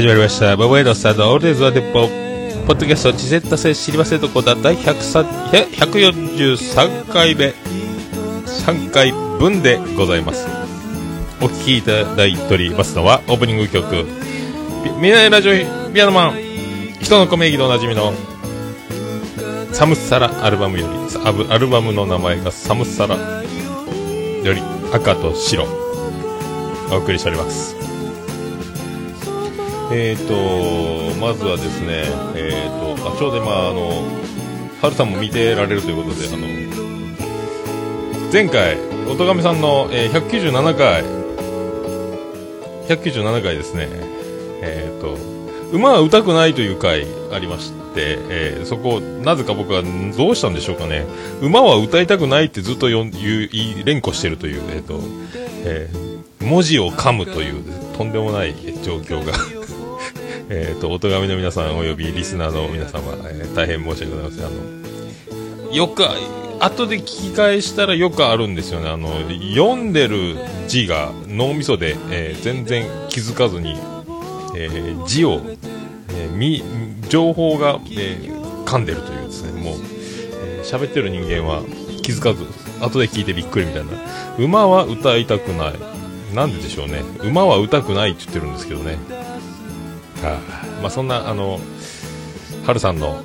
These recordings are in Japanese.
始まりました。ババエロスターのオールデイズ・ワデッポ。ポッドキャスト、事前達成知りませんとこだ、第143回目、3回分でございます。お聴きいただいておりますのは、オープニング曲、ミナイラジオピアノマン、人の米義でおなじみの、サムサラアルバムより、アブアルバムの名前がサムサラより、赤と白、お送りしております。えーと、まずはですね、えーと、あ、ちょうど今、あの、はるさんも見てられるということで、あの、前回、おとがめさんの、えー197回、197回ですね、えーと、馬は歌くないという回ありまして、えーそこ、なぜか僕はどうしたんでしょうかね。馬は歌いたくないってずっと言う、い連呼しているという、えーと、えー文字を噛むという、とんでもない状況がえー、と、おとがめの皆さんおよびリスナーの皆様、えー大変申し訳ございません。あの、よく、後で聞き返したらよくあるんですよね。あの、読んでる字が脳みそで、えー全然気づかずに、えー字を、えーみ、情報が、えー噛んでるというですね、もう、えー喋ってる人間は気づかず、後で聞いてびっくりみたいな。馬は歌いたくない。なんででしょうね。馬は歌くないって言ってるんですけどね。あまあそんなあのハルさんの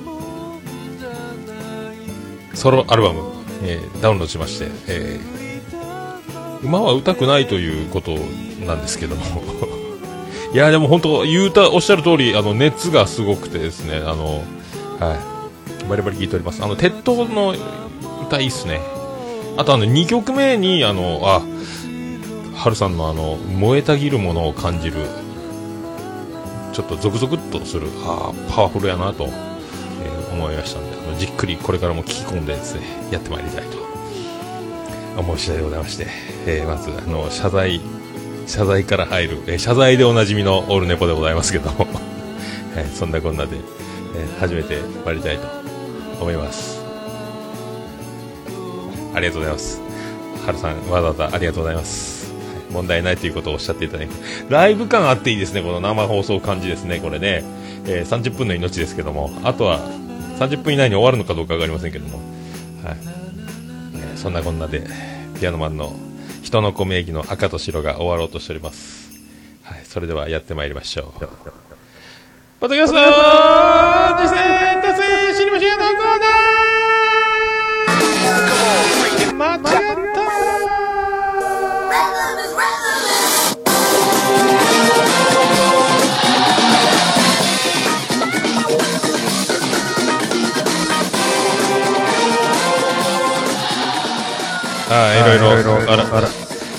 ソロアルバム、えーダウンロードしまして、えー馬は歌くないということなんですけども。いやでも本当言うたおっしゃる通りあの熱がすごくてですねあのはい。バリバリ聞いております。あの鉄塔の歌いいっすね。あとあの2曲目にあのあハルさんのあの燃えたぎるものを感じるちょっとゾクゾクっとする、ああ、パワフルやなと、えー思いましたので、あのじっくりこれからも聞き込んでですね、やってまいりたいと思う次第でございまして、えーまず、あの、謝罪、謝罪から入る、えー謝罪でおなじみのオールネポでございますけども、え ーそんなこんなで、えー始めてまいりたいと思います。ありがとうございます。はるさん、わざわざありがとうございます。はい問題ないということをおっしゃっていただいて、ライブ感あっていいですね、この生放送感じですね、これね。えー30分の命ですけども、あとは30分以内に終わるのかどうかわかりませんけども、はい。えーそんなこんなで、ピアノマンの人の米義の赤と白が終わろうとしております。はい、それではやってまいりましょう。ポッドキャはい、いろいろ、あら、あら、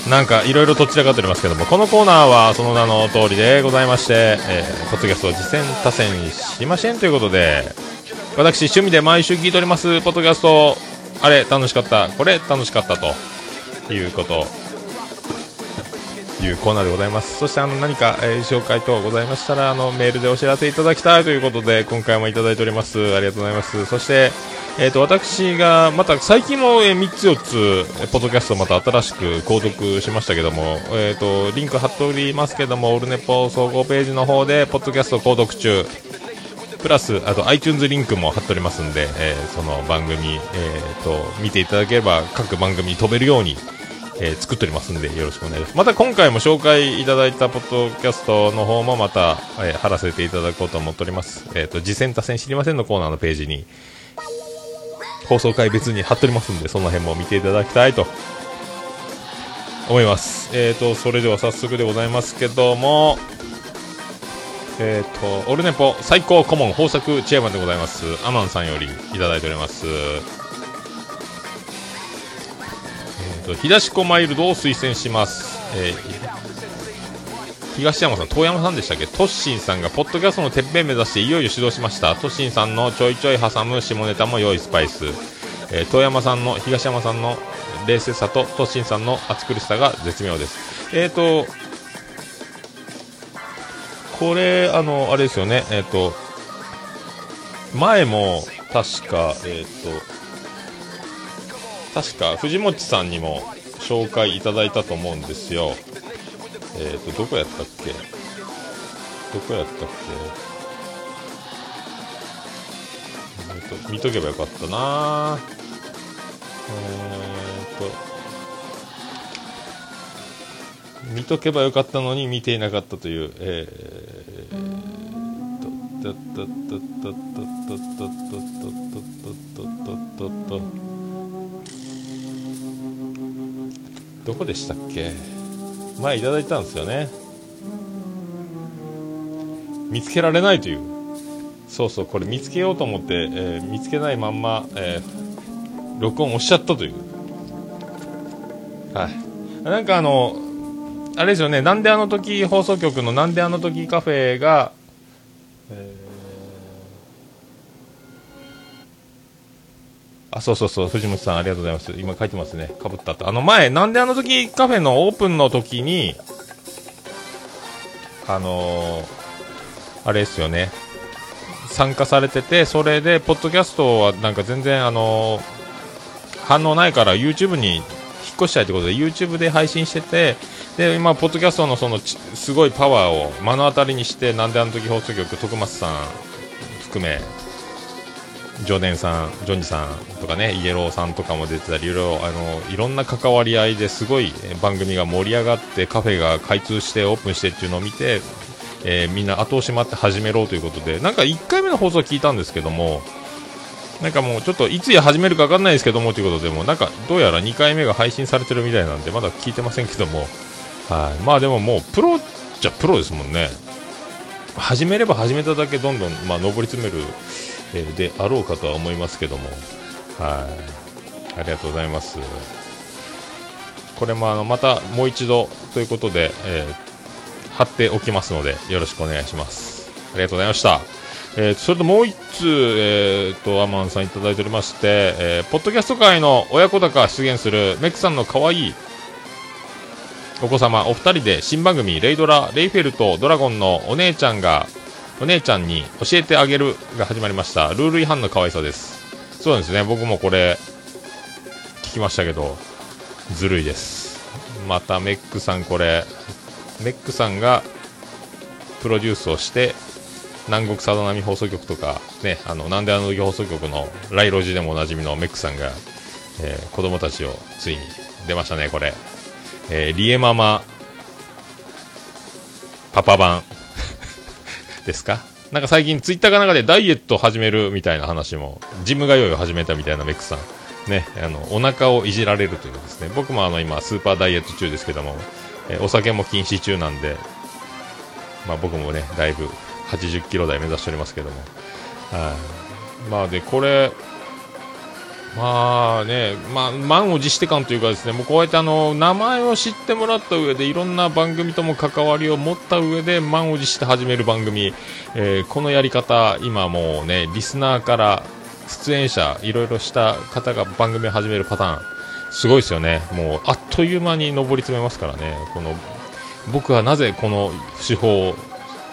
なんかいろいろとちらかっておりますけども、このコーナーはその名の通りでございまして、えー、ポッドキャストを実践多戦しませんということで、私、趣味で毎週聞いております、ポッドキャスト、あれ、楽しかった、これ、楽しかったということ、いうコーナーでございます。そしてあの何か、えー紹介等ございましたら、あのメールでお知らせいただきたいということで、今回もいただいております。ありがとうございます。そして、えっ、と、私が、また最近も、えー3つ4つ、ポッドキャストまた新しく購読しましたけども、えっ、と、リンク貼っておりますけども、オルネポ総合ページの方で、ポッドキャスト購読中、プラス、あと iTunes リンクも貼っておりますんで、えーその番組、えーと、見ていただければ各番組に飛べるように、えー作っておりますんで、よろしくお願いします。また今回も紹介いただいたポッドキャストの方もまた、えー貼らせていただこうと思っております。えっ、と、次戦多戦知りませんのコーナーのページに、放送回別に貼っておりますんで、その辺も見ていただきたいと思います。えっ、と、それでは早速でございますけども、えっ、と、オルネポ最高顧問豊作チェアマンでございます。アマンさんよりいただいております。えーと、東小マイルドを推薦します。えー東山さん、遠山さんでしたっけ？トッシンさんがポッドキャストのてっぺん目指していよいよ指導しました。トッシンさんのちょいちょい挟む下ネタも良いスパイス。えー遠山さんの、東山さんの、冷静さとトッシンさんの暑苦しさが絶妙ですえっ、ー、とこれあのあれですよねえっ、ー、と前も確かえっ、と確か藤本さんにも紹介いただいたと思うんですよえっ、とどこやったっけ？どこやったっけ、えーと、見とけばよかったな。えーと見とけばよかったのに見ていなかったという、えー、と、と、と、と、と、と、と、と、と、と、と、どこでしたっけ前いただいたんですよね。見つけられないという。そうそう、これ見つけようと思って、えー、見つけないまんま、えー、録音押しちゃったという。はい。なんかあの、あれですよね、なんであの時放送局のなんであの時カフェが、えー、あ、そうそうそう、藤本さんありがとうございます。今書いてますね。かぶったと。あの前、なんであの時カフェのオープンの時に、あのー、あれですよね、参加されてて、それで、ポッドキャストはなんか全然、あのー、反応ないから YouTube に引っ越したいということで YouTube で配信しててで今、ポッドキャストのそのすごいパワーを目の当たりにしてなんであの時放送局徳松さん含めジョデンさん、ジョニーさんとかねイエローさんとかも出てたりいろいろあのいろんな関わり合いですごい番組が盛り上がってカフェが開通してオープンしてっていうのを見て、えー、みんな後押し待って始めろということでなんか1回目の放送聞いたんですけどもなんかもうちょっといつや始めるか分かんないですけどもということでもなんかどうやら2回目が配信されてるみたいなんでまだ聞いてませんけどもはい、まあでももうプロじゃプロですもんね。始めれば始めただけどんどん、まあ、上り詰める、であろうかとは思いますけどもはい。ありがとうございます。これもあのまたもう一度ということで、えー、貼っておきますのでよろしくお願いします。ありがとうございました。えー、それともう1通、えーと、アマンさんいただいておりまして、えー、ポッドキャスト界の親子高出現するメックさんの可愛いお子様お二人で新番組レイドラレイフェルとドラゴンのお姉ちゃんがお姉ちゃんに教えてあげるが始まりました。ルール違反の可愛さです。そうですね。僕もこれ聞きましたけどずるいです。またメックさんこれメックさんがプロデュースをして南国さだ波放送局とかねあのなんであの時放送局のライロジでもおなじみのメックさんが、えー、子供たちをついに出ましたねこれ。えー、リエママパパ版。ですか？なんか最近ツイッターかなんかでダイエットを始めるみたいな話も、ジム通いを始めたみたいなメックさん。ね、あの、お腹をいじられるというですね。僕もあの今スーパーダイエット中ですけども、え、お酒も禁止中なんで、まあ僕もね、だいぶ80キロ台目指しておりますけども。はい、まあで、これ、まあね、まあ、満を持して感というかですね、もうこうやってあの、名前を知ってもらった上で、いろんな番組とも関わりを持った上で、満を持して始める番組、えー、このやり方、今もうね、リスナーから出演者、いろいろした方が番組を始めるパターン、すごいですよね。もう、あっという間に上り詰めますからね、この、僕はなぜこの手法を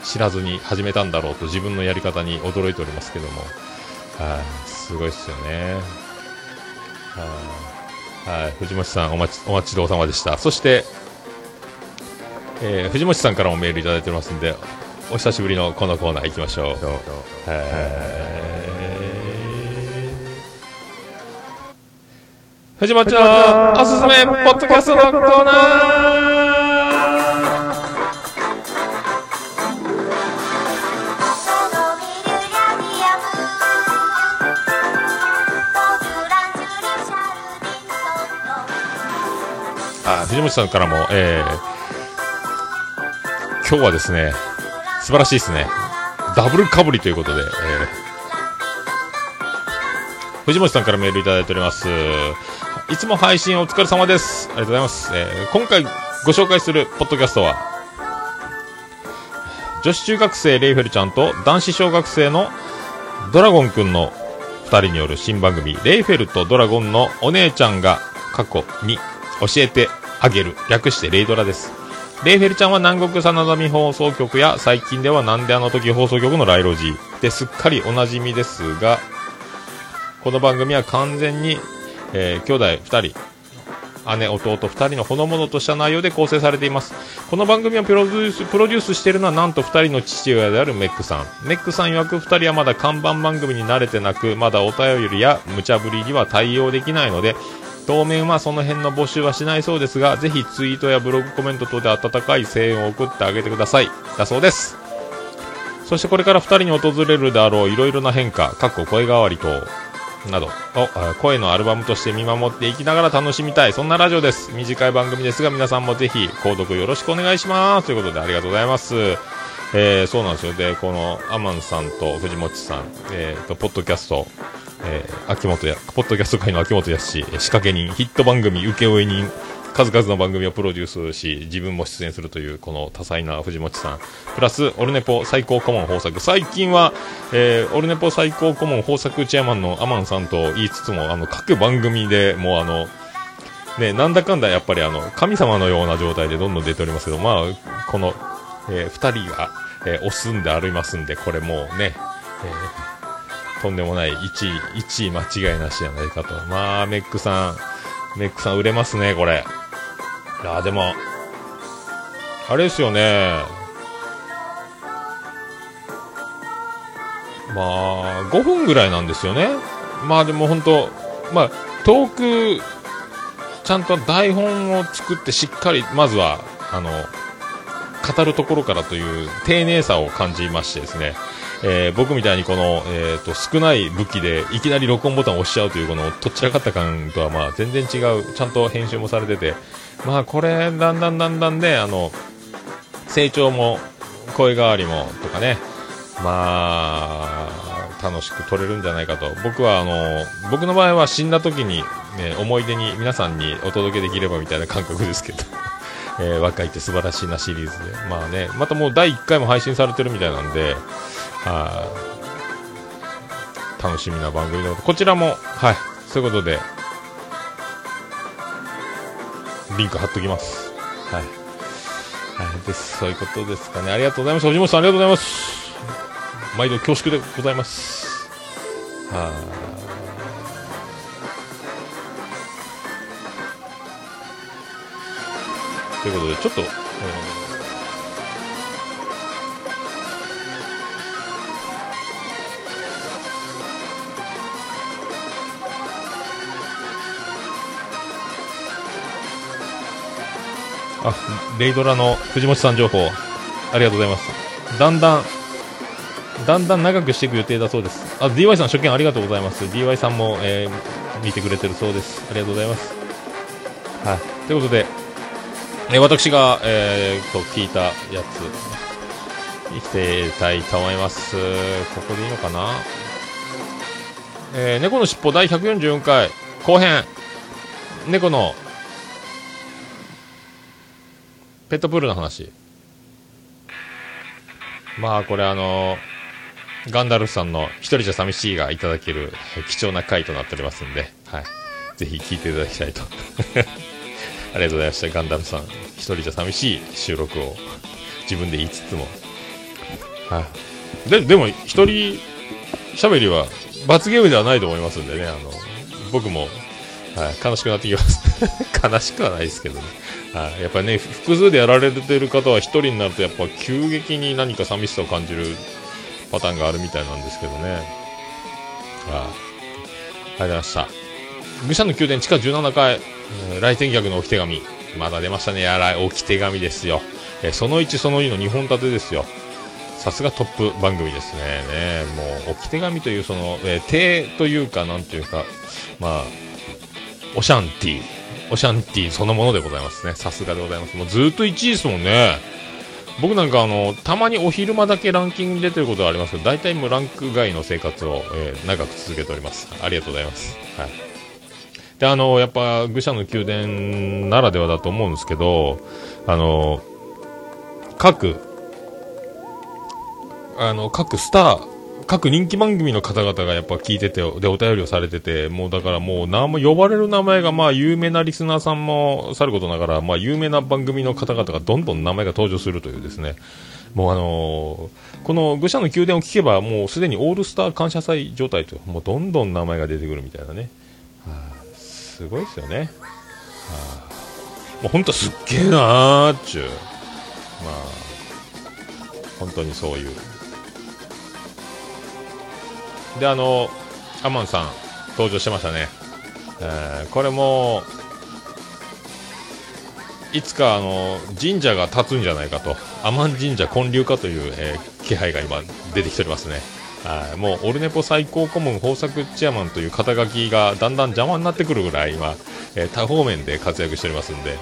知らずに始めたんだろうと自分のやり方に驚いておりますけども、はい、すごいですよね。はい、藤本さんお待ちお待ちどうさまでした。そして、えー、藤本さんからもメールいただいておりますんで、お久しぶりのこのコーナー行きましょう。藤本のおすすめポッドキャストのコーナー藤本さんからも、えー、今日はですね、素晴らしいですね。ダブルかぶりということで、えー、藤本さんからメールいただいております。いつも配信お疲れ様です。ありがとうございます。えー、今回ご紹介するポッドキャストは、女子中学生レイフェルちゃんと男子小学生のドラゴンくんの2人による新番組、レイフェルとドラゴンのお姉ちゃんが過去に教えてあげる。略してレイドラです。レイフェルちゃんは南国真田美放送局や最近ではなんであの時放送局のライロジーですっかりおなじみですが、この番組は完全に、えー兄弟2人、姉、弟2人のほのぼのとした内容で構成されています。この番組をプロデュース、プロデュースしているのはなんと2人の父親であるメックさん。メックさん曰く2人はまだ看板番組に慣れてなく、まだお便りや無茶ぶりには対応できないので、当面はその辺の募集はしないそうですが、ぜひツイートやブログコメント等で温かい声援を送ってあげてください。だそうです。そしてこれから2人に訪れるであろういろいろな変化、かっこ声変わり等、などを声のアルバムとして見守っていきながら楽しみたい、そんなラジオです。短い番組ですが、皆さんもぜひ、購読よろしくお願いします。ということで、ありがとうございます。えー、そうなんですよ。で、この、アマンさんと藤本さん、えーと、ポッドキャスト、えー、秋元や、ポッドキャスト界の秋元康仕掛け人、ヒット番組、請負人、数々の番組をプロデュースし、自分も出演するという、この多彩な藤本さん。プラス、オルネポ最高顧問豊作。最近は、えー、オルネポ最高顧問豊作チェアマンのアマンさんと言いつつも、あの、各番組でもうあの、ね、なんだかんだやっぱりあの、神様のような状態でどんどん出ておりますけど、まあ、この、えー二人が、えー、押すんでありますんで、これもうね、えーとんでもない1位、1位間違いなしじゃないかと。まあ、メックさん、メックさん売れますね、これ。いや、でも、あれですよね。まあ、5分ぐらいなんですよね。まあでも本当、まあ、トーク、ちゃんと台本を作ってしっかり、まずは、あの、語るところからという丁寧さを感じましてですね、えー僕みたいにこの、えー、と少ない武器でいきなり録音ボタンを押しちゃうというこのとっちらかった感とはまあ全然違うちゃんと編集もされててまあこれだんだんだんだんねあの成長も声変わりもとかねまあ楽しく撮れるんじゃないかと僕はあの僕の場合は死んだ時に、ね、思い出に皆さんにお届けできればみたいな感覚ですけど えー若いって素晴らしいなシリーズで。まあね、またもう第1回も配信されてるみたいなんで、はい楽しみな番組でこちらも、はい、そういうことで、リンク貼っときます。はい。はい、です。そういうことですかね。ありがとうございます。藤本さん、ありがとうございます。毎度恐縮でございます。はい。ということで、ちょっと、えーあ、レイドラの藤本さん情報、ありがとうございます。だんだん、だんだん長くしていく予定だそうです。あ、DY さん初見ありがとうございます。DY さんも、えー見てくれてるそうです。ありがとうございます。はい。ということで、えー私が、えーと、聞いたやつ、生きていたいと思います。ここでいいのかな？えー猫のしっぽ第144回後編猫のペットプールの話。まあこれあのガンダルフさんの一人じゃ寂しいがいただける貴重な回となっておりますんで、はい、ぜひ聞いていただきたいと。ありがとうございました。ガンダルフさん一人じゃ寂しい収録を自分で言いつつも。はい。ででも一人喋りは罰ゲームではないと思いますんでね。あの僕も、はい、悲しくなってきます。悲しくはないですけどね。はい、やっぱりね複数でやられてる方は一人になるとやっぱ急激に何か寂しさを感じるパターンがあるみたいなんですけどね。はい。ありがとうございました。愚者の宮殿地下17階、えー来店客の置き手紙。まだ出ましたね。やら置き手紙ですよ、えその1その2の2本立てですよ。さすがトップ番組ですね。ねもう置き手紙というその、えー手というかなんていうかまあオシャンティー。オシャンティそのものでございますね。さすがでございます。もうずっと1位ですもんね。僕なんかあのたまにお昼間だけランキングに出てることはありますけど大体もうランク外の生活を、えー長く続けております。ありがとうございます、はい、であのやっぱ愚者の宮殿ならではだと思うんですけどあの各あの各スター各人気番組の方々がやっぱ聞いてて、で、お便りをされてて、もうだからもう、名も呼ばれる名前が、まあ、有名なリスナーさんもさることながら、まあ、有名な番組の方々がどんどん名前が登場するというですね、もうあのー、この愚者の宮殿を聞けば、もうすでにオールスター感謝祭状態と、もうどんどん名前が出てくるみたいなね、はあ、すごいですよね。はあ、もう本当すっげえなーっちゅう、まあ、本当にそういう。で、あの、アマンさん、登場してましたね。えー、これも、いつかあの神社が立つんじゃないかと、アマン神社建立かという、えー、気配が今、出てきておりますね。はいもうオルネポ最高顧問豊作チェアマンという肩書きがだんだん邪魔になってくるぐらい今、えー、多方面で活躍しておりますんで、は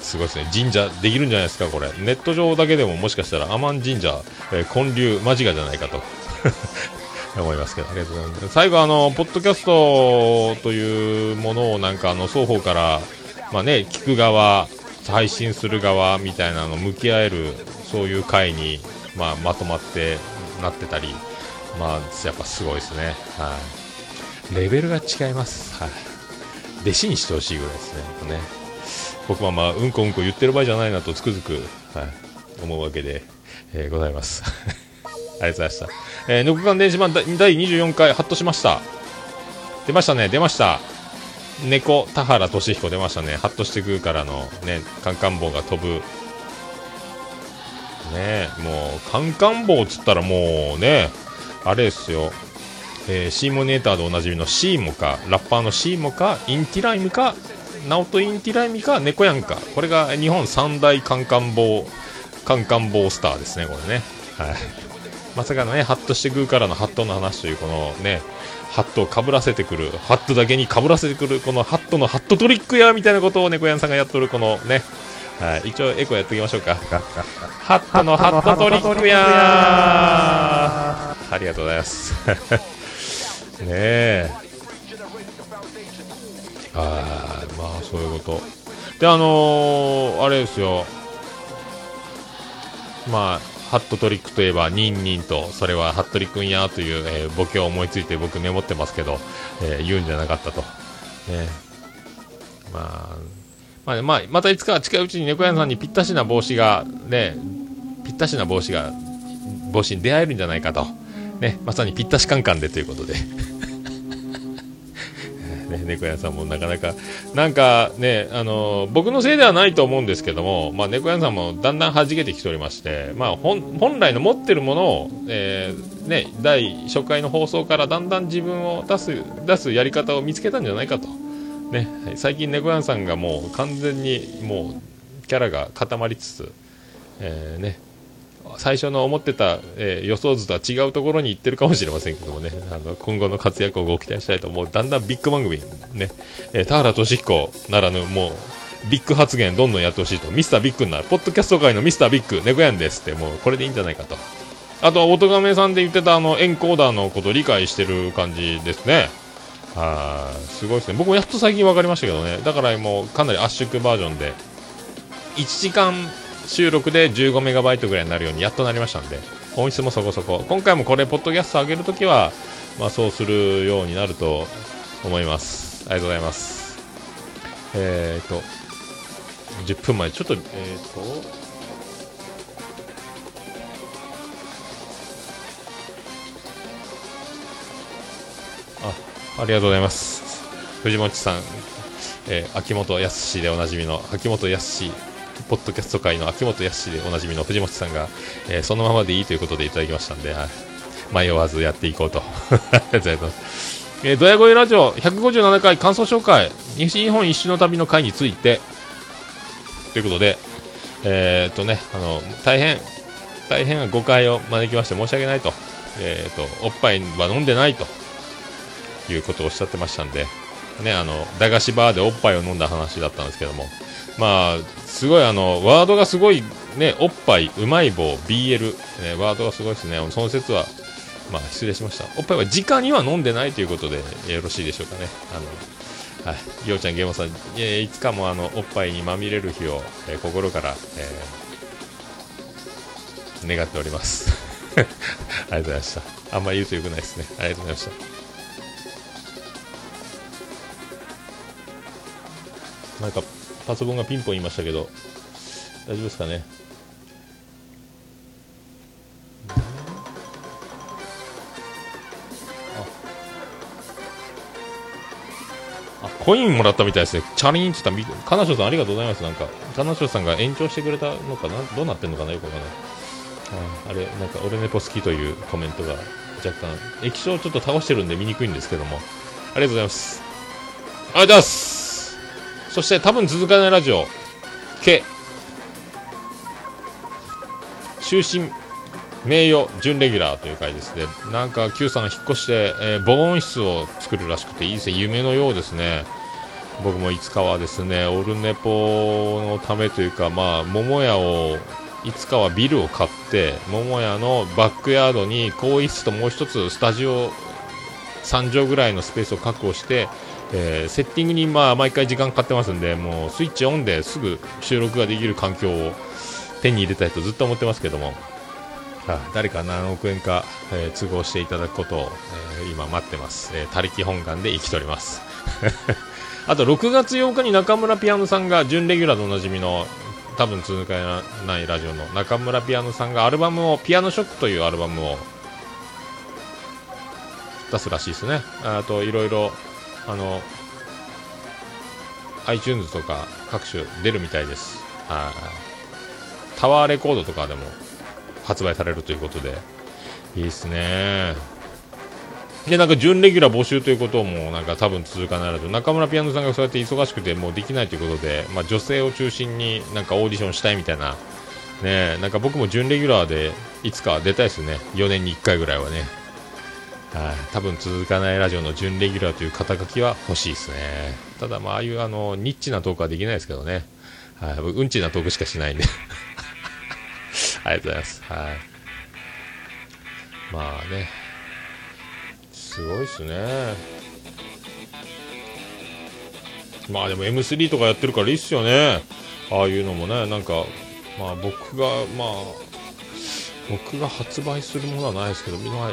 すごいですね。神社できるんじゃないですかこれ。ネット上だけでももしかしたらアマン神社、えー、建立間近じゃないかと。思いますけどありがとうございます最後あのポッドキャストというものをなんかあの双方からまあね聞く側配信する側みたいなの向き合えるそういう会に、まあ、まとまってなってたり、まあ、やっぱすごいですね。はい。レベルが違います。はい。弟子にしてほしいぐらいですね。ね僕はまあ、うんこうんこ言ってる場合じゃないなとつくづく、はい、思うわけで、えー、ございます。ありがとうございました。えー、ノクカン電子版第24回、ハッとしました。出ましたね、出ました。猫、田原俊彦出ましたね。ハッとしてくるからのね、カンカン棒が飛ぶねもう、カンカン帽っつったらもうね、あれですよ、えー、シーモネーターでおなじみのシーモか、ラッパーのシーモか、インティライミか、ナオトインティライミか、猫やんか、これが日本三大カンカン帽、カンカン帽スターですね、これね。はい。まさかのね、ハッとしてくるからのハットの話という、このね、ハットをかぶらせてくる、ハットだけにかぶらせてくる、このハットのハットトリックやみたいなことを猫やんさんがやっとる、このね、はい、一応エコやっておきましょうか。ハットのハットトリックやありがとうございます。ねえ。あまあそういうこと。で、あのー、あれですよ。まあ、ハットトリックといえば、ニンニンと、それはハットリくんやという、えー、ボケを思いついて僕メモってますけど、えー、言うんじゃなかったと。ね、まあ、まあ、まあ、またいつか近いうちに猫屋さんにぴったしな帽子が、ね、ぴったしな帽子が、帽子に出会えるんじゃないかと。ね、まさにぴったしカンカンでということで。ね、猫屋さんもなかなか、なんかね、あの僕のせいではないと思うんですけども、まあ、猫屋さんもだんだん弾けてきておりまして、まあ、本来の持ってるものを、えー、ね、第初回の放送からだんだん自分を出す、出すやり方を見つけたんじゃないかと。ね、最近猫やんさんがもう完全にもうキャラが固まりつつ、えー、ね、最初の思ってた、えー、予想図とは違うところに行ってるかもしれませんけどもね、あの今後の活躍をご期待したいと思う、だんだんビッグ番組、ね、えー、田原俊彦ならぬ、もう、ビッグ発言どんどんやってほしいと、ミスタービッグになる、ポッドキャスト界のミスタービッグ、猫やんですって、もうこれでいいんじゃないかと。あとは、音亀さんで言ってたあの、エンコーダーのこと理解してる感じですね。はい、すごいですね。僕もやっと最近分かりましたけどね。だからもうかなり圧縮バージョンで、1時間収録で15メガバイトぐらいになるようにやっとなりましたんで、音質もそこそこ。今回もこれ、ポッドキャスト上げるときは、まあそうするようになると思います。ありがとうございます。えーと、10分前、ちょっと、えーと、ありがとうございます。藤本さん、えー、秋元康でおなじみの、秋元康ポッドキャスト界の秋元康でおなじみの藤本さんが、えー、そのままでいいということでいただきましたんで、はい、迷わずやっていこうと。ありがとうございます。えー、ドヤ声ラジオ157回感想紹介、西日本一周の旅の会について、ということで、えー、っとね、あの、大変、大変誤解を招きまして申し訳ないと。えー、っと、おっぱいは飲んでないと。いうことをおっしゃってましたんで、ね、あの、駄菓子バーでおっぱいを飲んだ話だったんですけども、まあ、すごいあの、ワードがすごい、ね、おっぱい、うまい棒、BL、ね、ワードがすごいですね。その説は、まあ、失礼しました。おっぱいは直には飲んでないということで、よろしいでしょうかね。あの、はい、ようちゃん、ゲームさん、えーいつかもあの、おっぱいにまみれる日を、えー、心から、えー、願っております あ。りがとうございました。あんまり言うとよくないですね。ありがとうございました。なんか、パソコンがピンポン言いましたけど、大丈夫ですかね？あ、コインもらったみたいですね。チャリンって言ったら、かなしょさんありがとうございます。なんか、かなしょさんが延長してくれたのかな？どうなってんのかな？よくわかんない。ああれ、なんか、俺猫好きというコメントが若干、液晶をちょっと倒してるんで見にくいんですけども、ありがとうございます。ありがとうございます。そして、多分続かないラジオ、K、終身名誉準レギュラーという回ですね。なんか Q さんが引っ越して、えー防音室を作るらしくていいですね。夢のようですね。僕もいつかはですね、オルネポのためというか、まあ、桃屋を、いつかはビルを買って、桃屋のバックヤードに更衣室ともう一つスタジオ3畳ぐらいのスペースを確保して、えーセッティングにまあ毎回時間かかってますんで、もうスイッチオンですぐ収録ができる環境を手に入れたいとずっと思ってますけども、あ誰か何億円か、えー都合していただくことを、えー今待ってます。えー他力本願で生きております。あと6月8日に中村ピアノさんが準レギュラーでおなじみの多分続かないラジオの中村ピアノさんがアルバムをピアノショックというアルバムを出すらしいですね。あといろいろあの iTunes とか各種出るみたいです。はいタワーレコードとかでも発売されるということでいいですね。で、なんか準レギュラー募集ということも、なんか多分続かないと、中村ピアノさんがそうやって忙しくてもうできないということで、まあ女性を中心になんかオーディションしたいみたいな、ねなんか僕も準レギュラーでいつか出たいですね。4年に1回ぐらいはね。はい、多分続かないラジオの準レギュラーという肩書きは欲しいですね。ただまあ、ああいうあの、ニッチなトークはできないですけどね。はい、うんちなトークしかしないんで。ありがとうございます。はい。まあね。すごいっすね。まあでも M3 とかやってるからいいっすよね。ああいうのもね、なんか、まあ僕が、まあ、僕が発売するものはないですけど、まあ、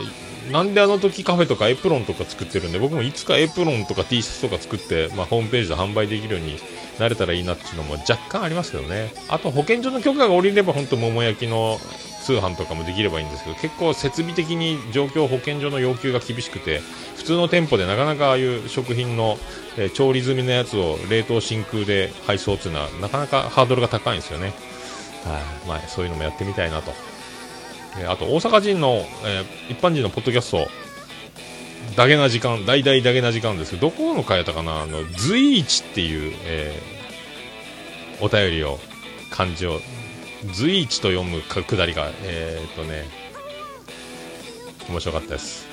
なんであの時カフェとかエプロンとか作ってるんで、僕もいつかエプロンとか T シャツとか作って、まあ、ホームページで販売できるようになれたらいいなっていうのも若干ありますけどね。あと保健所の許可が下りれば本当桃焼きの通販とかもできればいいんですけど、結構設備的に状況保健所の要求が厳しくて、普通の店舗でなかなかああいう食品の、えー調理済みのやつを冷凍真空で配送っていうのはなかなかハードルが高いんですよね。はい、まあ、そういうのもやってみたいなと。えーあと大阪人の、えー一般人のポッドキャスト、ダゲな時間、大々ダゲな時間ですけど、どこの回やったかな、あの、随一っていう、えーお便りを、漢字を、随一と読むかくだりが、えーっとね、面白かったです。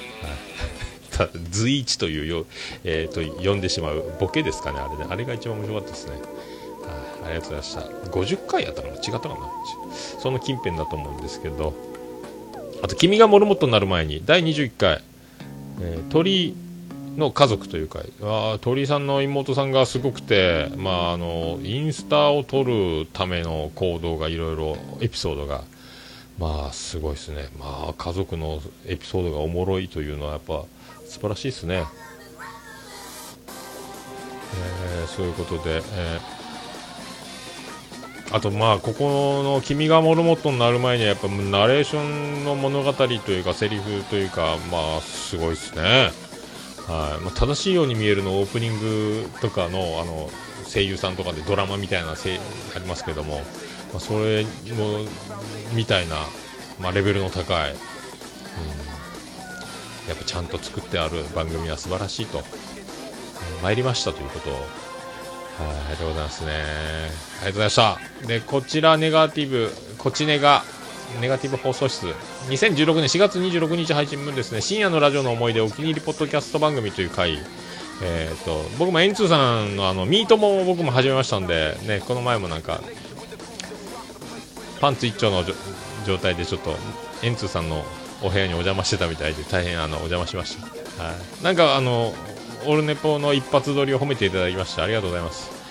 はい、随一というよ、えーっと、読んでしまうボケですかね、あれね。あれが一番面白かったですね。はい、ありがとうございました。50回やったかな？違ったかな？その近辺だと思うんですけど、あと、君がモルモットになる前に、第21回、えー鳥の家族というか、あ鳥さんの妹さんがすごくて、まあ、あの、インスタを撮るための行動がいろいろ、エピソードが、まあ、すごいですね。まあ、家族のエピソードがおもろいというのは、やっぱ、素晴らしいですね。えーそういうことで、えーあとまあここの「君がモルモットになる前にはやっぱナレーションの物語というかセリフというかまあすごいですね、はい。まあ、正しいように見えるのオープニングとかのあの声優さんとかでドラマみたいなせありますけども、まあ、それもみたいな、まあ、レベルの高い、うん、やっぱちゃんと作ってある番組は素晴らしいと、うん参りましたということをはい、ありがとうございますね。ありがとうございました。で、こちらネガティブ、こちネガ、ネガティブ放送室、2016年4月26日配信分ですね、深夜のラジオの思い出お気に入りポッドキャスト番組という回、えっ、と、僕も N2 さんのあの、ミートも僕も始めましたんで、ね、この前もなんか、パンツ一丁の状態でちょっと、N2 さんのお部屋にお邪魔してたみたいで、大変あの、お邪魔しました。はい。なんかあの、オルネポの一発撮りを褒めていただきましてありがとうございます。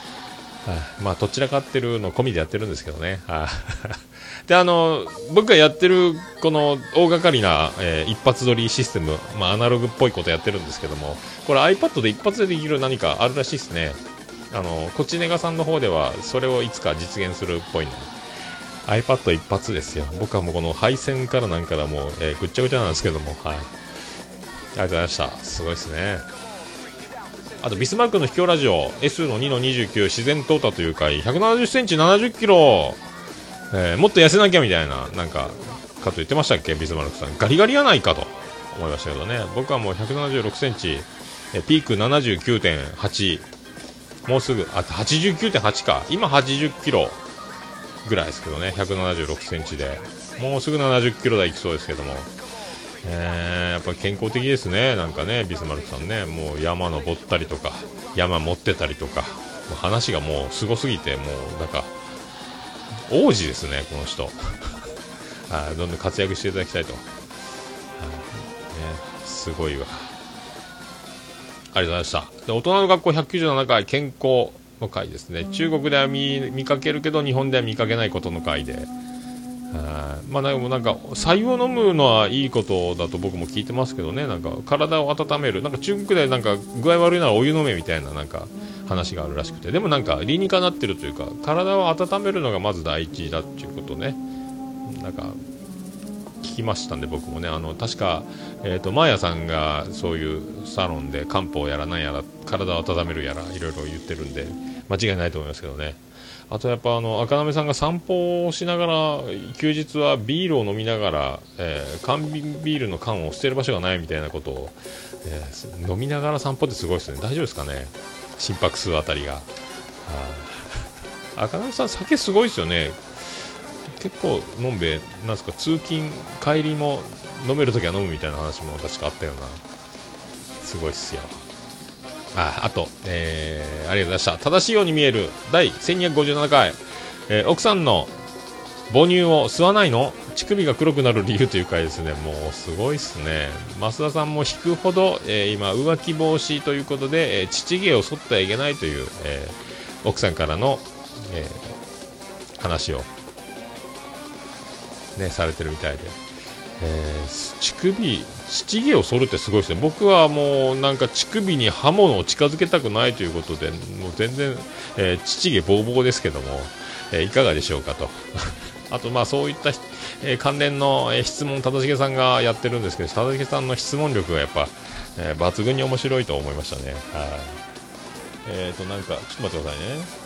まあ、どちらかってるの込みでやってるんですけどね。で、あの、僕がやってる、この大掛かりな、えー、一発撮りシステム、まあ、アナログっぽいことやってるんですけども、これ iPad で一発でできる何かあるらしいですね。あの、こちねがさんの方では、それをいつか実現するっぽいので。iPad 一発ですよ。僕はもうこの配線からなんからもう、えー、ぐっちゃぐちゃなんですけども、はい。ありがとうございました。すごいですね。あと、ビスマルクの秘境ラジオ、S の2の29、自然淘汰という回、170センチ70キロ、えー、もっと痩せなきゃみたいな、なんか、かと言ってましたっけ、ビスマルクさん。ガリガリやないかと思いましたけどね。僕はもう176センチ、えピーク79.8、もうすぐ、あ、89.8か。今80キロぐらいですけどね、176センチで。もうすぐ70キロ台いきそうですけども。えー、やっぱ健康的ですね、なんかね、ビスマルクさんね、もう山登ったりとか、山持ってたりとか、もう話がもうすごすぎて、もうなんか、王子ですね、この人。はい、どんどん活躍していただきたいと。ね、すごいわ。ありがとうございました。で、大人の学校197回健康の回ですね。中国では見見かけるけど、日本では見かけないことの回で。まあ、でもなんか、白湯を飲むのはいいことだと僕も聞いてますけどね、なんか体を温める、なんか中国でなんか具合悪いならお湯飲めみたいななんか話があるらしくて、でもなんか理にかなってるというか、体を温めるのがまず第一だっていうことね、なんか聞きましたんで、僕もね、あの確か、えーと、マーヤさんがそういうサロンで漢方やらなんやら、体を温めるやら、いろいろ言ってるんで、間違いないと思いますけどね。あとやっぱあの赤なめさんが散歩をしながら休日はビールを飲みながら、えー、缶ビールの缶を捨てる場所がないみたいなことを、えー、飲みながら散歩ってすごいですね。大丈夫ですかね？心拍数あたりが。赤なめさん酒すごいですよね。結構飲んでなんすか通勤帰りも飲めるときは飲むみたいな話も確かあったような。すごいっすよ。ああと、えー、ありがとうございました。正しいように見える第1257回、えー、奥さんの母乳を吸わないの？乳首が黒くなる理由という回ですね。もうすごいっすね。増田さんも引くほど、えー、今、浮気防止ということで、えー、乳毛を剃ってはいけないという、えー、奥さんからの、え、話を、ね、されてるみたいで。えー、乳首、乳毛を剃るってすごいですね。僕はもうなんか乳首に刃物を近づけたくないということで、もう全然、えー、乳毛ボーボーですけども、えー、いかがでしょうかと。あと、まあそういった、えー、関連の、えー、質問、忠重さんがやってるんですけど、忠重さんの質問力がやっぱ、えー、抜群に面白いと思いましたね。はい。えっ、ー、と、なんか、ちょっと待ってくださいね。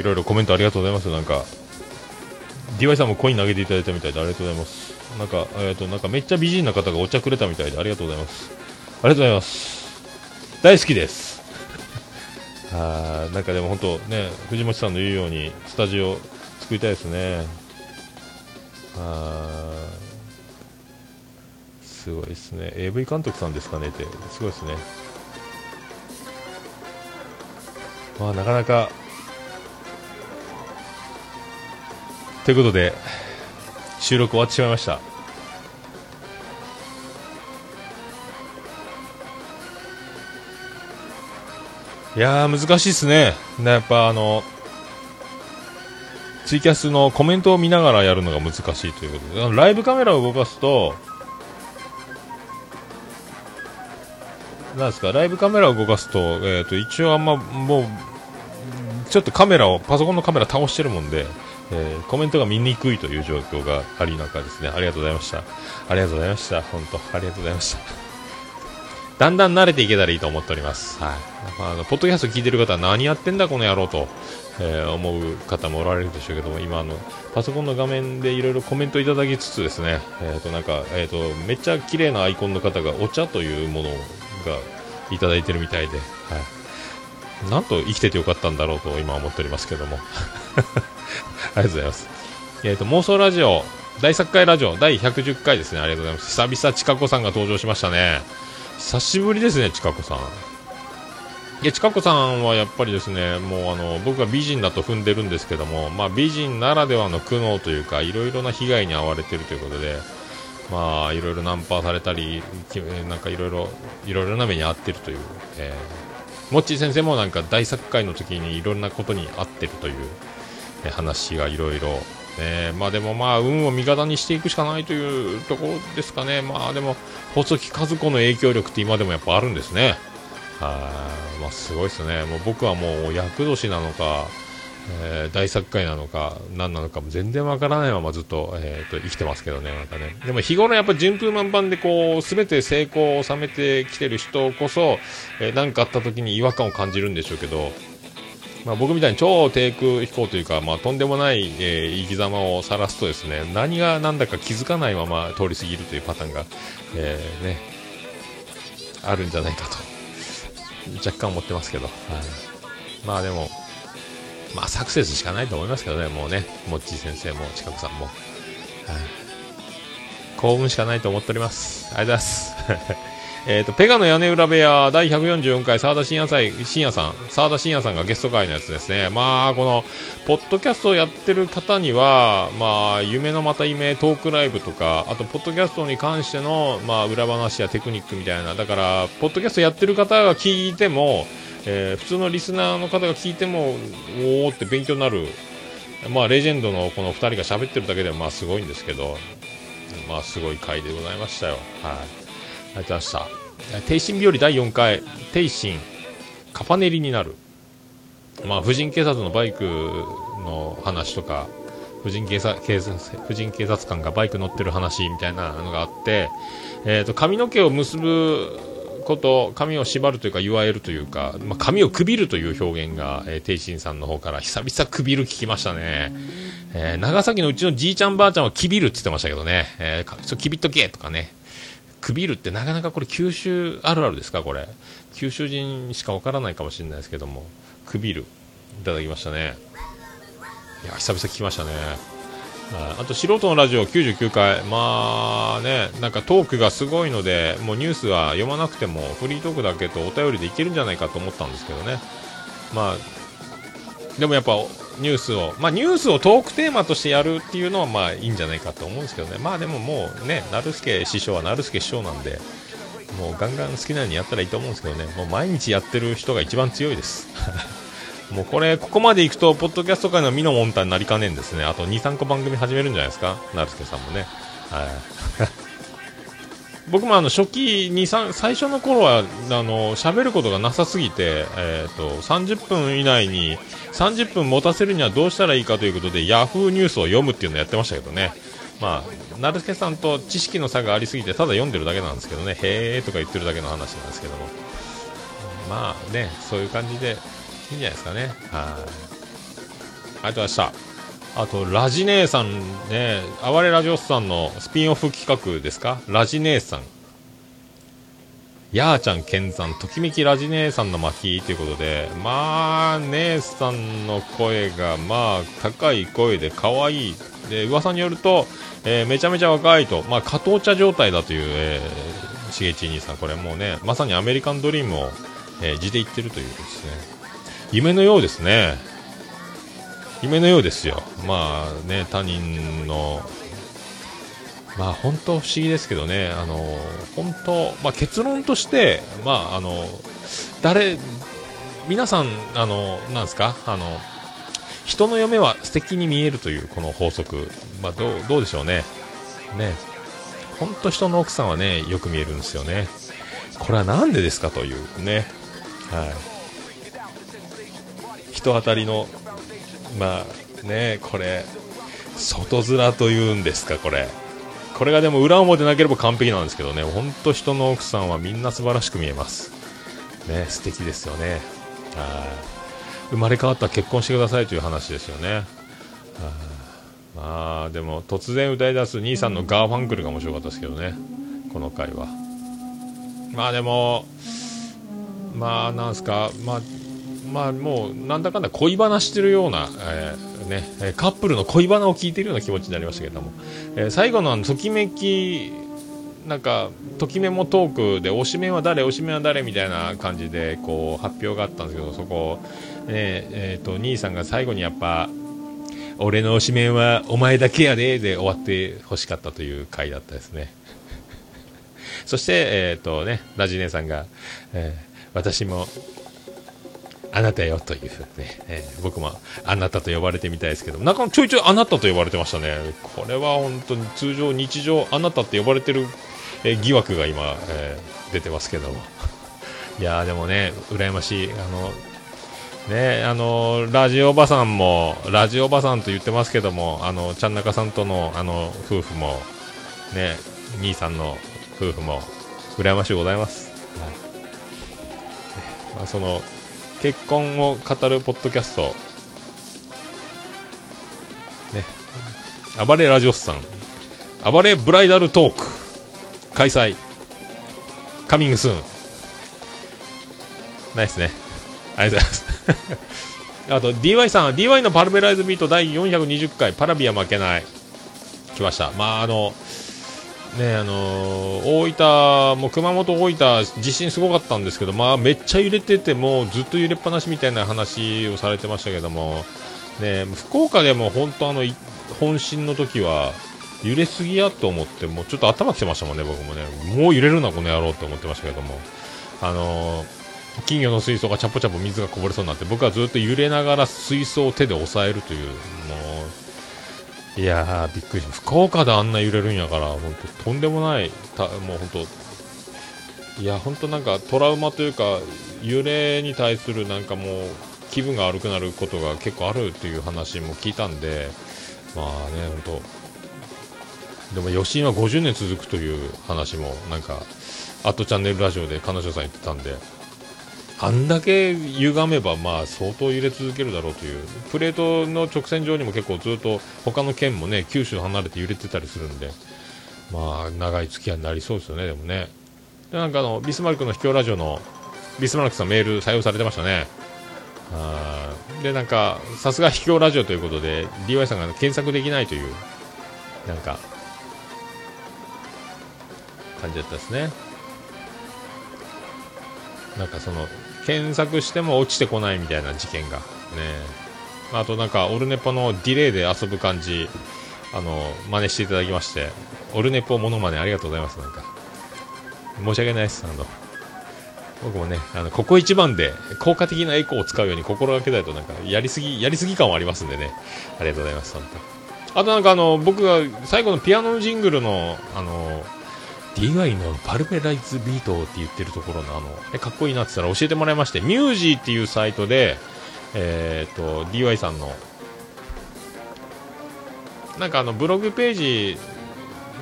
いろいろコメントありがとうございます。なんか、DY さんもコイン投げていただいたみたいでありがとうございます。なんか、え、ー、と、なんかめっちゃ美人な方がお茶くれたみたいでありがとうございます。ありがとうございます。大好きです。あなんかでも本当ね、藤本さんの言うように、スタジオ作りたいですね。あすごいですね。AV 監督さんですかねって、すごいですね。まあ、なかなかということで、収録終わってしまいました。いや、難しいですね。やっぱあの、ツイキャスのコメントを見ながらやるのが難しいということで、ライブカメラを動かすと、なんですか、ライブカメラを動かすと、えっ、ー、と、一応あんま、もう、ちょっとカメラを、パソコンのカメラ倒してるもんで、えー、コメントが見にくいという状況があり中ですね。ありがとうございました。ありがとうございました。本当、ありがとうございました。だんだん慣れていけたらいいと思っております。はい。まあ、あの、ポッドキャスト聞いてる方は何やってんだこの野郎と、えー、思う方もおられるでしょうけども、今あの、パソコンの画面でいろいろコメントいただきつつですね、えっ、ー、と、なんか、えっ、ー、と、めっちゃ綺麗なアイコンの方がお茶というものがいただいてるみたいで、はい。なんと生きててよかったんだろうと今思っておりますけども。ありがとうございます。えっ、ー、と、妄想ラジオ大作会ラジオ第110回ですね。ありがとうございます。久々、ちかこさんが登場しましたね。久しぶりですね、ちかこさん。いや、ちかこさんはやっぱりですね、もうあの、僕は美人だと踏んでるんですけども、まあ美人ならではの苦悩というか、いろいろな被害に遭われてるということで、まあいろいろナンパされたり、なんかいろいろ、いろいろな目に遭ってるという、えー、モッチー先生もなんか大作会の時にいろんなことに遭ってるという、話がいろいろ、ね、まあでもまあ運を味方にしていくしかないというところですかね。まあでも、細木和子の影響力って今でもやっぱあるんですね。は、まあすごいですね。もう僕はもう厄年なのか、えー大作会なのか何なのかも全然わからないままずっと,、えーと生きてますけどね、またね。でも日頃やっぱ順風満帆でこう全て成功を収めてきてる人こそ何、えーかあった時に違和感を感じるんでしょうけど、まあ、僕みたいに超低空飛行というか、まあ、とんでもない、えー生き様を晒すとですね何が何だか気づかないまま通り過ぎるというパターンが、えーね、あるんじゃないかと若干思ってますけど、はい、まあでも、まあ、サクセスしかないと思いますけどね、もうね、モッチー先生も近くさんも、はい、幸運しかないと思っております。ありがとうございます。えっと、ペガの屋根裏部屋第144回沢田信也祭、信也さん、沢田信也さんがゲスト会のやつですね。まあ、この、ポッドキャストをやってる方には、まあ、夢のまた夢トークライブとか、あと、ポッドキャストに関しての、まあ、裏話やテクニックみたいな、だから、ポッドキャストやってる方が聞いても、えー普通のリスナーの方が聞いても、おーって勉強になる、まあ、レジェンドのこの2人が喋ってるだけでも、まあ、すごいんですけど、まあ、すごい回でございましたよ。はい。ありがとうございました。帝神日和第4回、帝神、カパネリになる。まあ、婦人警察のバイクの話とか、婦人警察警察婦人警察官がバイク乗ってる話みたいなのがあって、えー、と髪の毛を結ぶこと、髪を縛るというか、言わえるというか、まあ、髪をくびるという表現が、えー、帝神さんの方から久々くびる聞きましたね。えー長崎のうちのじいちゃんばあちゃんはきびるって言ってましたけどね、えーちょきびっとけとかね、くびるってなかなかこれ九州あるあるですかこれ？九州人しかわからないかもしれないですけども。くびる。いただきましたね。いや久々聞きましたね。あと素人のラジオ99回。まあねなんかトークがすごいのでもうニュースは読まなくてもフリートークだけとお便りでいけるんじゃないかと思ったんですけどね。まあでもやっぱニュースを、まあ、ニュースをトークテーマとしてやるっていうのはまあいいんじゃないかと思うんですけどね、まあでももうね、成助師匠は成助師匠なんで、もうガンガン好きなようにやったらいいと思うんですけどね、もう毎日やってる人が一番強いです。もうこれ、ここまで行くと、ポッドキャスト界のミノモンタになりかねんですね。あと2、3個番組始めるんじゃないですか、成助さんもね。はい。僕もあの初期2、3最初の頃はあの喋ることがなさすぎて、えー、と30分以内に30分持たせるにはどうしたらいいかということでヤフーニュースを読むっていうのをやってましたけどね、まあ、成助さんと知識の差がありすぎてただ読んでるだけなんですけどね。へーとか言ってるだけの話なんですけども。まあねそういう感じでいいんじゃないですかね。はい。ありがとうございました。あと、ラジ姉さんね、哀れラジオスさんのスピンオフ企画ですか？ラジ姉さん。やーちゃん健さん、ときめきラジ姉さんの巻ということで、まあ、姉さんの声が、まあ、高い声で可愛い。で、噂によると、えーめちゃめちゃ若いと、まあ、加藤茶状態だという、えー、しげち兄さん、これもうね、まさにアメリカンドリームを、えー地で言ってるというですね、夢のようですね。夢のようですよ。まあね、他人の、まあ本当不思議ですけどね、あの、本当、まあ結論として、まああの、誰、皆さん、あの、なんですか、あの、人の嫁は素敵に見えるというこの法則、まあどう、どうでしょうね。ね。本当人の奥さんはね、よく見えるんですよね。これはなんでですか？というね。はい。人当たりのまあねこれ外面というんですかこれ。これがでも裏表なければ完璧なんですけどね。本当人の奥さんはみんな素晴らしく見えます。ね素敵ですよね。はい。生まれ変わったら結婚してくださいという話ですよね。はい。まあでも突然歌い出す兄さんのガーファンクルが面白かったですけどね。この回は。まあでもまあなんすかまあまあもうなんだかんだ恋話してるような、えーね、カップルの恋バナを聞いてるような気持ちになりましたけども、えー最後のときめきなんかときメモトークで推しメンは誰推しメンは誰みたいな感じでこう発表があったんですけどそこ、ねえー、と兄さんが最後にやっぱ俺の推しメンはお前だけやでで終わってほしかったという回だったですね。そして、えーとね、ラジ姉さんが、えー私もあなたよというね、えー僕もあなたと呼ばれてみたいですけど、なんかちょいちょいあなたと呼ばれてましたね。これは本当に通常、日常、あなたって呼ばれてる、えー疑惑が今、えー出てますけども。いやーでもね、羨ましい。あの、ね、あの、ラジオおばさんも、ラジオおばさんと言ってますけども、あの、ちゃんなかさんとの、あの、夫婦も、ね、兄さんの夫婦も、羨ましいございます。はいまあ、その、結婚を語るポッドキャスト、ね、暴れラジオスさん、暴れブライダルトーク、開催、カミングスーン。ナイスね。ありがとうございます。あと、DY さん、DY のパルベライズビート第420回、パラビア負けない。来ました。まあ、あの、ねあのー大分、も熊本、大分、地震すごかったんですけど、まあ、めっちゃ揺れてて、もずっと揺れっぱなしみたいな話をされてましたけども、ね、福岡でも本当、あの本震の時は揺れすぎやと思って、もうちょっと頭きてましたもんね、僕もね、もう揺れるな、この野郎って思ってましたけども、あのー金魚の水槽がチャポチャポ水がこぼれそうになって、僕はずっと揺れながら水槽を手で押さえるという、もう、いやー、びっくりしました。福岡であんな揺れるんやから、本当とんでもない、たもう本当、いや、本当なんかトラウマというか、揺れに対するなんかもう、気分が悪くなることが結構あるっていう話も聞いたんで、まあね、本当、でも余震は50年続くという話も、なんか、アットチャンネルラジオで彼女さん言ってたんで、あんだけ歪めば、まあ相当揺れ続けるだろうという、プレートの直線上にも結構ずっと他の県もね、九州離れて揺れてたりするんで、まあ長い付き合いになりそうですよね、でもね。で、なんかあの、ビスマルクの秘境ラジオのビスマルクさんメール採用されてましたね。あーで、なんか、さすが秘境ラジオということで、DY さんが検索できないという、なんか、感じだったですね。なんかその、検索しても落ちてこないみたいな事件が。ね。あとなんかオルネポのディレイで遊ぶ感じあの真似していただきましてオルネポモノマネありがとうございますなんか。申し訳ないですあの。僕もねあのここ一番で効果的なエコーを使うように心がけないとなんかやりすぎやりすぎ感はありますんでね。ありがとうございます本当あとなんかあの僕が最後のピアノジングルのあの DY のパルベライズビートって言ってるところのあのえかっこいいなって言ったら教えてもらいましてミュージーっていうサイトでえっ、と DY さんのなんかあのブログページ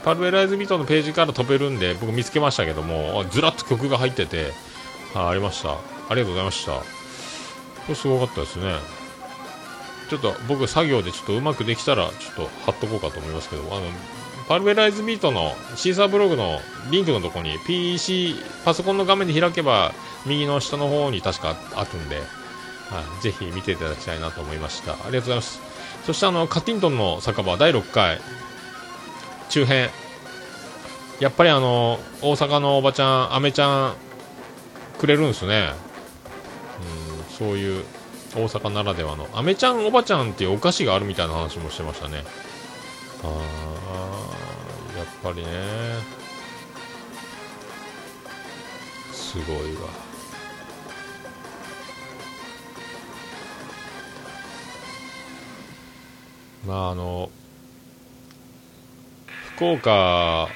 パルベライズビートのページから飛べるんで僕見つけましたけどもずらっと曲が入っててあありました。ありがとうございました。これすごかったですね。ちょっと僕作業でちょっとうまくできたらちょっと貼っとこうかと思いますけどあのパルベライズビートのシーサーブログのリンクのところに PC パソコンの画面で開けば右の下の方に確かあるんで、はい、ぜひ見ていただきたいなと思いました。ありがとうございます。そしてあのカティントンの酒場第6回中編。やっぱりあの大阪のおばちゃんアメちゃんくれるんですね。うんそういう大阪ならではの。アメちゃんおばちゃんっていうお菓子があるみたいな話もしてましたね。あー。ぱりね。すごいわ。まああの福岡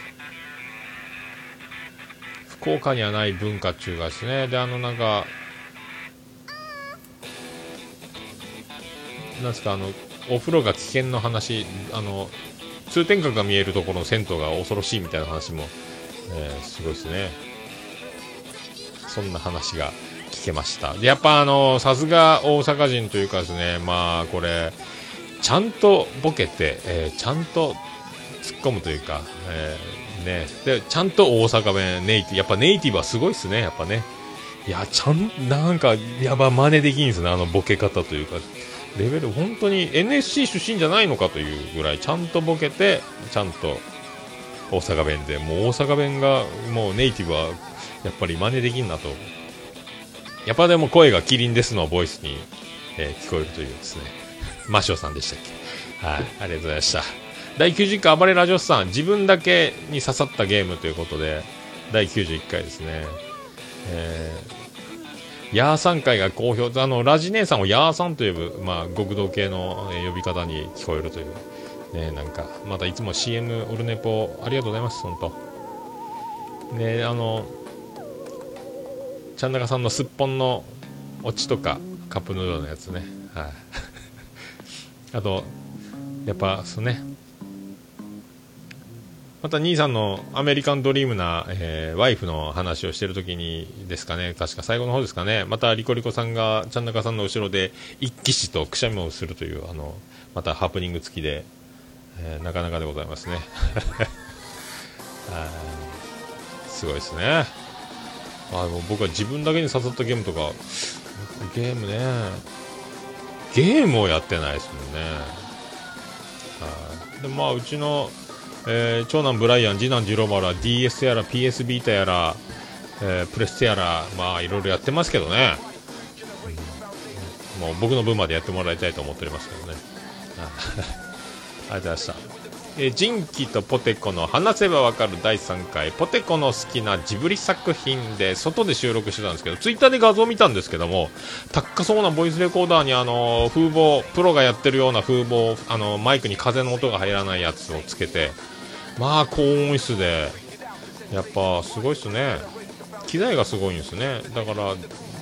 福岡にはない文化っていうかですね。であのなんかなんですかあのお風呂が危険の話あの通天閣が見えるところの銭湯が恐ろしいみたいな話も、えーすごいですね。そんな話が聞けました。でやっぱあのさすが大阪人というかですねまあこれちゃんとボケて、えーちゃんと突っ込むというか、えーね。でちゃんと大阪弁ネイティブやっぱネイティブはすごいですねやっぱね。いやちゃんなんかやば真似できんですねあのボケ方というか。レベル本当に NSC 出身じゃないのかというぐらいちゃんとボケてちゃんと大阪弁でもう大阪弁がもうネイティブはやっぱり真似できんなと。やっぱでも声がキリンですのボイスに、えー聞こえるというですね。マシオさんでしたっけ？はいありがとうございました。第90回暴れラジオスさん自分だけに刺さったゲームということで第91回ですね。えーヤーさん会が好評あのラジ姉さんをヤーさんと呼ぶ、まあ、極道系の、呼び方に聞こえるという、ね、なんかまたいつも CM オルネポありがとうございます本当。ねあのちゃんなかさんのすっぽんのオチとかカップヌードルのやつね。はい。あとやっぱそうねまた兄さんのアメリカンドリームな、えーワイフの話をしてる時にですかね、確か最後の方ですかね、またリコリコさんがちゃんなかさんの後ろで一騎士とくしゃみをするという、あの、またハプニング付きで、えーなかなかでございますね。すごいですね。あの僕は自分だけに刺さったゲームとか、ゲームね、ゲームをやってないですもんね。はいでまあうちの、えー長男ブライアン次男ジローマルは DS やら PS ビータやら、えープレステやらまあいろいろやってますけどね、もう僕の分までやってもらいたいと思っておりますけどね。ありがとうございました。えージンキとポテコの話せばわかる第3回。ポテコの好きなジブリ作品で外で収録してたんですけどツイッターで画像見たんですけども高そうなボイスレコーダーにあの風防プロがやってるような風防あのマイクに風の音が入らないやつをつけてまあ高音質でやっぱすごいっすね。機材がすごいんですね。だから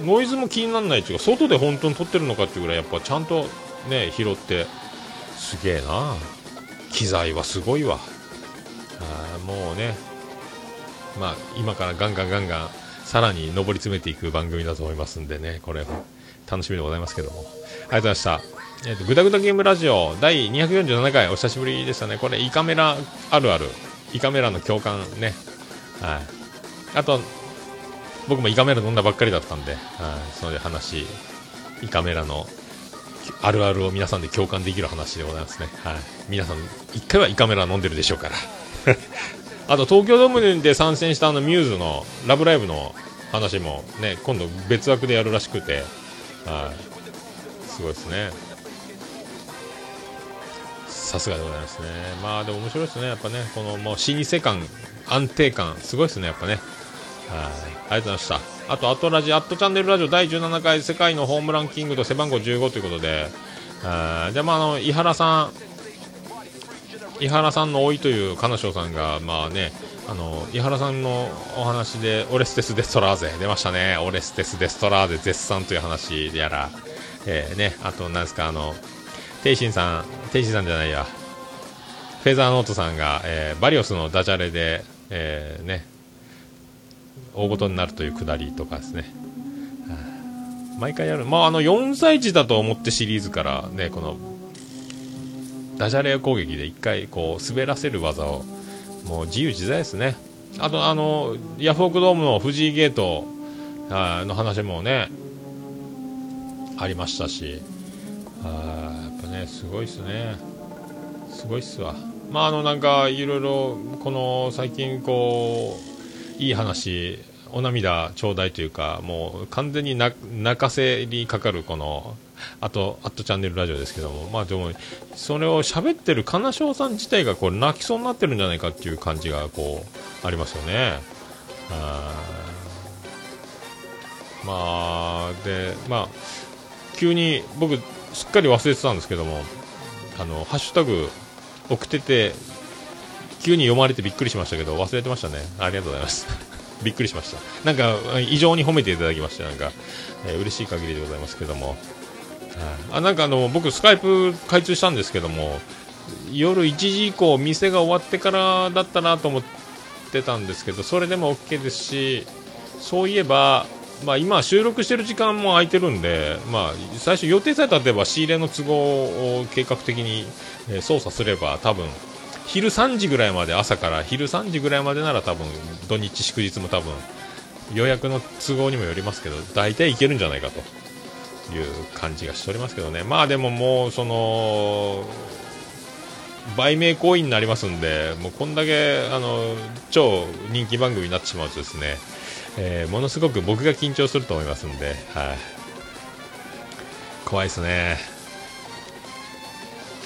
ノイズも気にならないっていうか外で本当に撮ってるのかっていうぐらいやっぱちゃんとね拾ってすげえな。機材はすごいわ。あーもうね。まあ今からガンガンガンガンさらに上り詰めていく番組だと思いますんでねこれ楽しみでございますけども。ありがとうございました。えっ、と、ぐだぐだゲームラジオ第247回お久しぶりでしたね。これ、イカメラあるある。イカメラの共感ね。はい。あと、僕もイカメラ飲んだばっかりだったんで、はい。その話、イカメラのあるあるを皆さんで共感できる話でございますね。はい。皆さん、一回はイカメラ飲んでるでしょうから。あと、東京ドームで参戦したあのミューズのラブライブの話もね、今度別枠でやるらしくて、はい。すごいですね。さすがでございますね。まあでも面白いですね。やっぱね、このもう老舗感、安定感、すごいですね、やっぱね。はい。ありがとうございました。あと、アットラジ、アットチャンネルラジオ第17回世界のホームランキングと背番号15ということで、あじゃあまああの、井原さん、井原さんの老いという金賞さんが、まあね、あの、井原さんのお話で、オレステス・デストラーゼ出ましたね。オレステス・デストラーゼ絶賛という話でやら、えーね、あと、なんですか、あの、テイシンさん、テイシンさんじゃないや、フェザーノートさんが、えーバリオスのダジャレで、えーね、大ごとになるというくだりとかですね。毎回やる。まあ、あの、4歳児だと思ってシリーズからね、この、ダジャレ攻撃で一回、こう、滑らせる技を、もう自由自在ですね。あと、あの、ヤフオクドームの藤井ゲートの話もね、ありましたし、あーやっぱね、すごいっすね。すごいっすわ。まあ、あの、なんか、いろいろ、この、最近、こう、いい話、お涙ちょうだいというか、もう完全に泣かせにかかるこの、あと、アットチャンネルラジオですけども、まあでも、それを喋ってる金賞さん自体がこう泣きそうになってるんじゃないかっていう感じがこう、ありますよね。あまあ、で、まあ、急に僕、すっかり忘れてたんですけども、あの、ハッシュタグ送ってて、急に読まれてびっくりしましたけど、忘れてましたね。ありがとうございます。びっくりしました。なんか、異常に褒めていただきまして、なんか、えー嬉しい限りでございますけども。あ、なんかあの、僕、スカイプ開通したんですけども、夜1時以降、店が終わってからだったなと思ってたんですけど、それでも OK ですし、そういえば、まあ、今、収録してる時間も空いてるんで、まあ、最初予定された例えば仕入れの都合を計画的に、え操作すれば、多分昼3時ぐらいまで朝から昼3時ぐらいまでなら多分土日祝日も多分予約の都合にもよりますけど大体いけるんじゃないかと、いう感じがしておりますけどね。まあでももうその売名行為になりますんでもうこんだけあの超人気番組になってしまうとですね、えー、ものすごく僕が緊張すると思いますんで、はい、怖いですね。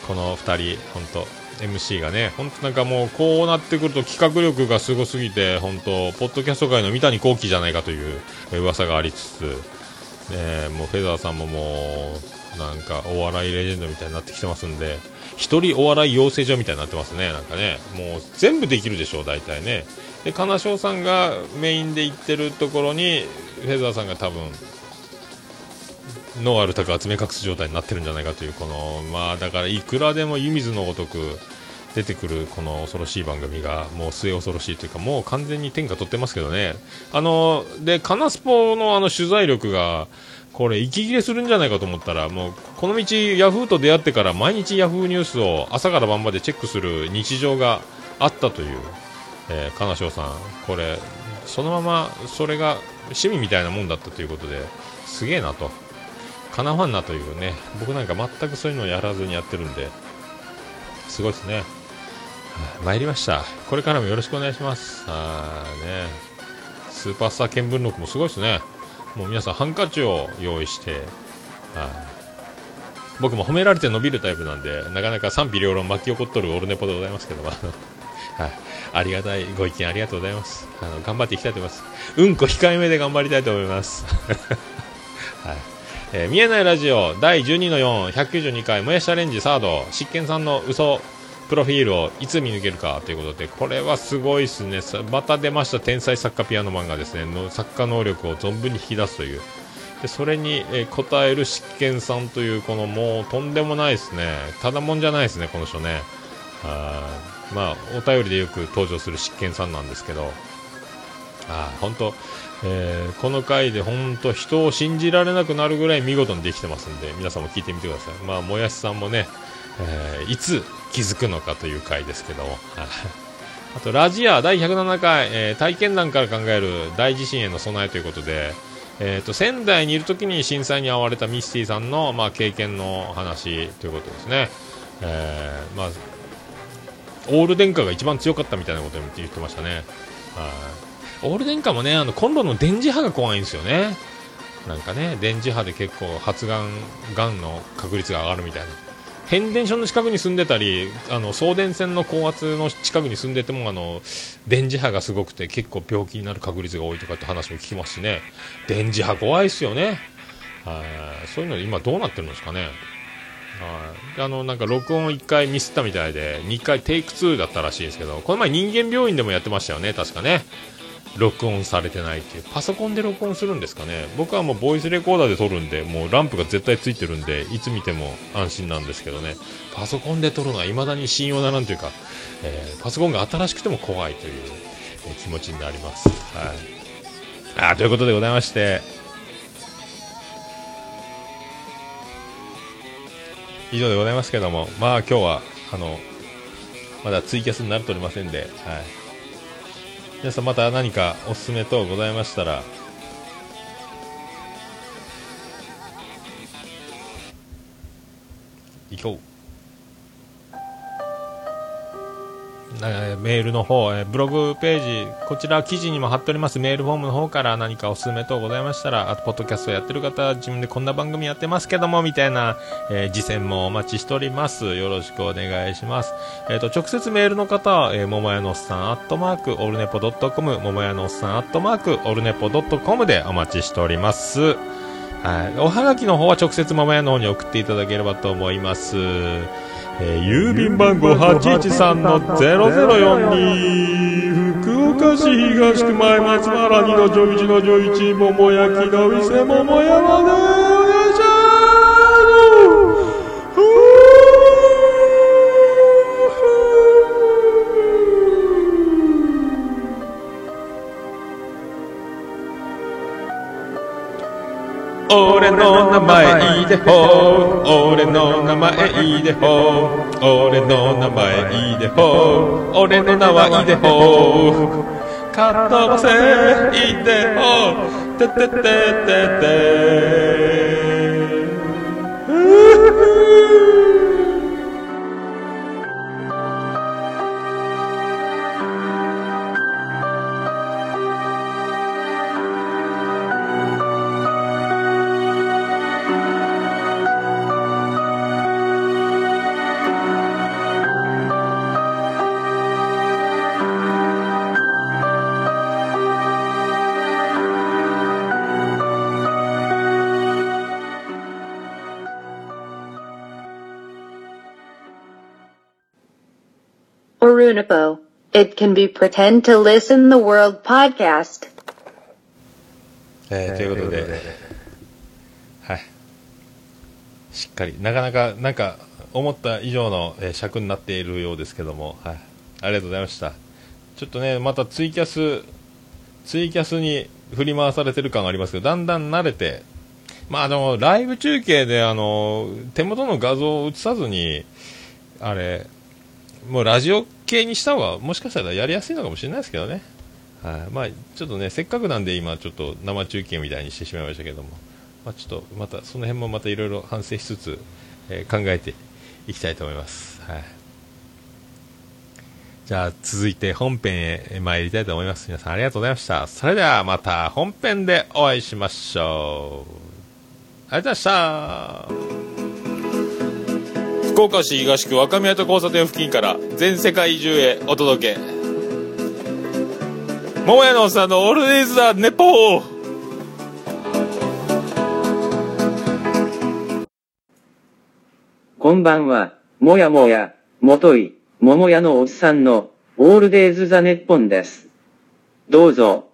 この2人本当 MC がね、本当なんかもうこうなってくると企画力がすごすぎて、本当ポッドキャスト界の三谷幸喜じゃないかという噂がありつつ、ね、もうフェザーさんももうなんかお笑いレジェンドみたいになってきてますんで、一人お笑い養成所みたいになってますね、なんかね、もう全部できるでしょう、大体ね。で、金賞さんがメインで行ってるところに、フェザーさんが多分、ノーアルタク集め隠す状態になってるんじゃないかという、この、まあだからいくらでも湯水のごとく出てくるこの恐ろしい番組がもう末恐ろしいというか、もう完全に天下取ってますけどね。あの、で、カナスポのあの取材力が、これ息切れするんじゃないかと思ったらもうこの道ヤフーと出会ってから毎日ヤフーニュースを朝から晩までチェックする日常があったという、えー、金賞さんこれそのままそれが趣味みたいなもんだったということですげえなと。かなわんなというね僕なんか全くそういうのをやらずにやってるんですごいですね。参りました。これからもよろしくお願いします。あね。スーパースター見聞録もすごいですね。もう皆さんハンカチを用意して、はい、僕も褒められて伸びるタイプなんで、なかなか賛否両論巻き起こっとるオルネポでございますけども、はい、ありがたいご意見ありがとうございます。あの頑張っていきたいと思います。うんこ控えめで頑張りたいと思います。はいえー、見えないラジオ第12の4、192回、もやしチャレンジサード、執権さんの嘘プロフィールをいつ見抜けるかということで、これはすごいですね。また出ました天才作家ピアノマンがですね、の作家能力を存分に引き出すという。でそれに、えー、応える執権さんという、このもうとんでもないですね。ただもんじゃないですね、この人ね。あまあ、お便りでよく登場する執権さんなんですけど、あ本当、えー、この回で本当人を信じられなくなるぐらい見事にできてますんで、皆さんも聞いてみてください。まあ、もやしさんもね、えー、いつ気づくのかという回ですけども。あと、ラジア第107回、えー、体験談から考える大地震への備えということで、えーと、仙台にいる時に震災に遭われたミスティさんの、まあ、経験の話ということですね。えー、まあ、オール電化が一番強かったみたいなこと言ってましたね。はい。オール電化もね、あの、コンロの電磁波が怖いんですよね。なんかね、電磁波で結構発がん、がんの確率が上がるみたいな。変電所の近くに住んでたりあの送電線の高圧の近くに住んでてもあの電磁波がすごくて結構病気になる確率が多いとかって話も聞きますしね電磁波怖いですよねはそういうの今どうなってるんですかねはい。あのなんか録音1回ミスったみたいで2回テイク2だったらしいんですけどこの前人間病院でもやってましたよね確かね。録音されてないっていう。パソコンで録音するんですかね。僕はもうボイスレコーダーで撮るんでもうランプが絶対ついてるんでいつ見ても安心なんですけどね。パソコンで撮るのは未だに信用なんというか、えー、パソコンが新しくても怖いという、え、気持ちになります、はい、あということでございまして以上でございますけどもまあ今日はあのまだツイキャスになっておりませんで、はい。皆さんまた何かおすすめ等ございましたら行こう。えメールの方、えブログページ、こちら記事にも貼っておりますメールフォームの方から何かおすすめ等ございましたら、あと、ポッドキャストやってる方、自分でこんな番組やってますけども、みたいな、えー、実践もお待ちしております。よろしくお願いします。えっ、ー、と、直接メールの方は、えー、ももやのおっさん、アットマーク、オルネポドットコム、ももやのおっさん、アットマーク、オルネポドットコムでお待ちしております。はい。おはがきの方は直接ももやの方に送っていただければと思います。えー、郵便番号813-0042福岡市東区前松原2の11の11桃焼きの店桃山です。俺の名前いいでほ俺の名前いいでほ俺の名前いいでほ俺の名はいいでほかっ飛ばせいいでほててててて。Unipo. It can be pretend to listen the world podcast. えーということで、はい。しっかり、なかなか、なんか、思った以上の、えー尺になっているようですけども、はい。ありがとうございました。ちょっとね、またツイキャス、ツイキャスに振り回されてる感がありますけど、だんだん慣れて、まあ、あの、ライブ中継で、あの、手元の画像を映さずに、あれ、もうラジオ系にした方が、もしかしたらやりやすいのかもしれないですけどね。はい、まあ、ちょっとね、せっかくなんで今、ちょっと生中継みたいにしてしまいましたけども、まあ、ちょっとまた、その辺もまたいろいろ反省しつつ、えー考えていきたいと思います。はい。じゃあ、続いて本編へ参りたいと思います。皆さんありがとうございました。それではまた本編でお会いしましょう。ありがとうございました。福岡市東区若宮と交差点付近から全世界中へお届け。桃屋のおっさんのオールデイズだ、ネポーこんばんは、もやもや、もとい、桃屋のおっさんの、オールデイズ・ザ・ネッポンです。どうぞ、